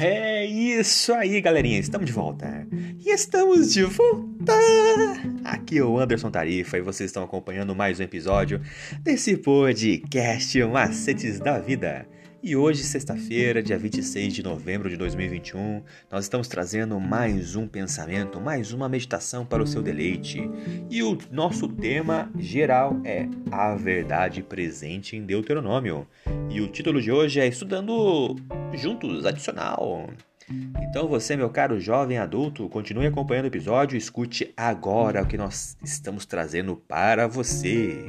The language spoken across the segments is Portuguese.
É isso aí, galerinha, estamos de volta. E estamos de volta! Aqui é o Anderson Tarifa e vocês estão acompanhando mais um episódio desse podcast Macetes da Vida. E hoje, sexta-feira, dia 26 de novembro de 2021, nós estamos trazendo mais um pensamento, mais uma meditação para o seu deleite. E o nosso tema geral é a verdade presente em Deuteronômio. E o título de hoje é Estudando Juntos Adicional. Então você, meu caro jovem adulto, continue acompanhando o episódio e escute agora o que nós estamos trazendo para você.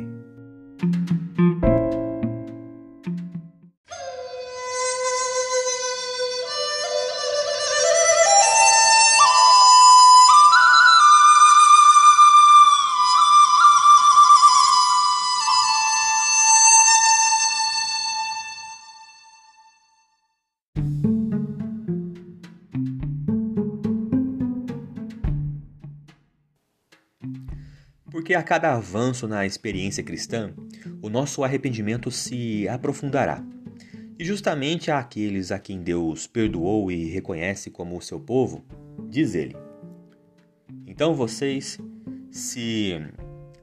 Porque a cada avanço na experiência cristã, o nosso arrependimento se aprofundará. E justamente àqueles a quem Deus perdoou e reconhece como o seu povo, diz ele: Então vocês se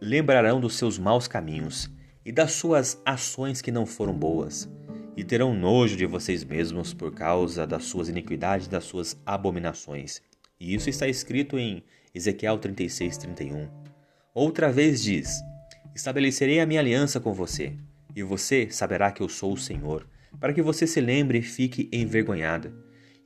lembrarão dos seus maus caminhos e das suas ações que não foram boas, e terão nojo de vocês mesmos por causa das suas iniquidades das suas abominações. E isso está escrito em Ezequiel 36, 31. Outra vez diz: Estabelecerei a minha aliança com você, e você saberá que eu sou o Senhor, para que você se lembre e fique envergonhada,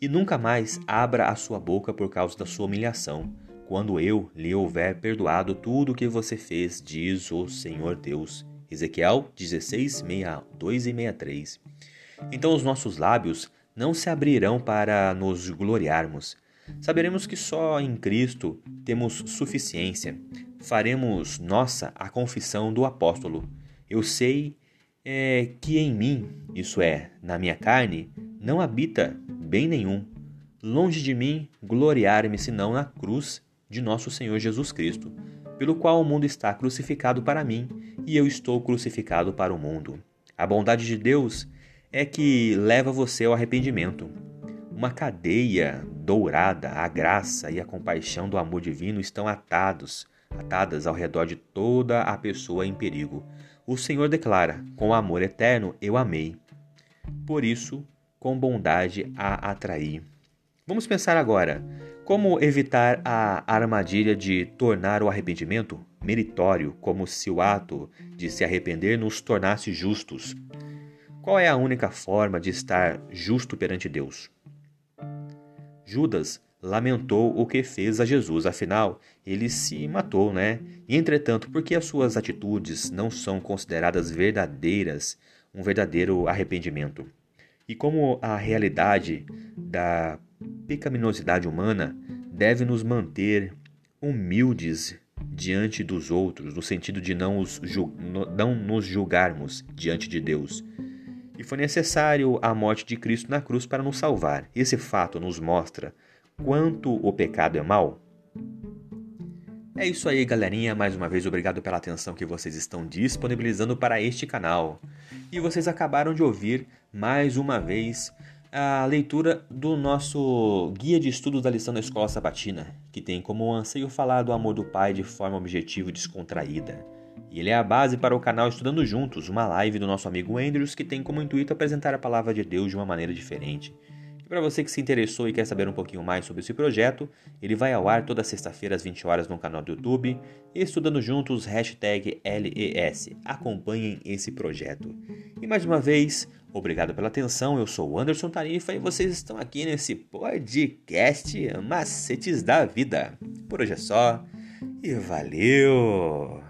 e nunca mais abra a sua boca por causa da sua humilhação, quando eu lhe houver perdoado tudo o que você fez, diz o Senhor Deus. Ezequiel 16, 62 e 63. Então os nossos lábios não se abrirão para nos gloriarmos. Saberemos que só em Cristo temos suficiência, faremos nossa a confissão do apóstolo. Eu sei é, que em mim, isso é, na minha carne, não habita bem nenhum. Longe de mim gloriar-me senão na cruz de nosso Senhor Jesus Cristo, pelo qual o mundo está crucificado para mim e eu estou crucificado para o mundo. A bondade de Deus é que leva você ao arrependimento. Uma cadeia dourada, a graça e a compaixão do amor divino estão atados atadas ao redor de toda a pessoa em perigo. O Senhor declara: Com amor eterno eu amei. Por isso, com bondade a atraí. Vamos pensar agora: como evitar a armadilha de tornar o arrependimento meritório, como se o ato de se arrepender nos tornasse justos? Qual é a única forma de estar justo perante Deus? Judas lamentou o que fez a Jesus, afinal, ele se matou, né? E, entretanto, porque as suas atitudes não são consideradas verdadeiras, um verdadeiro arrependimento. E como a realidade da pecaminosidade humana deve nos manter humildes diante dos outros, no sentido de não, os, não nos julgarmos diante de Deus. E foi necessário a morte de Cristo na cruz para nos salvar. Esse fato nos mostra quanto o pecado é mal? É isso aí, galerinha. Mais uma vez, obrigado pela atenção que vocês estão disponibilizando para este canal. E vocês acabaram de ouvir mais uma vez a leitura do nosso guia de estudos da lição da escola sabatina, que tem como anseio falar do amor do Pai de forma objetiva e descontraída. E ele é a base para o canal Estudando Juntos, uma live do nosso amigo Andrews que tem como intuito apresentar a palavra de Deus de uma maneira diferente para você que se interessou e quer saber um pouquinho mais sobre esse projeto, ele vai ao ar toda sexta-feira às 20 horas no canal do YouTube, estudando juntos hashtag LES. Acompanhem esse projeto. E mais uma vez, obrigado pela atenção, eu sou o Anderson Tarifa e vocês estão aqui nesse podcast Macetes da Vida. Por hoje é só e valeu!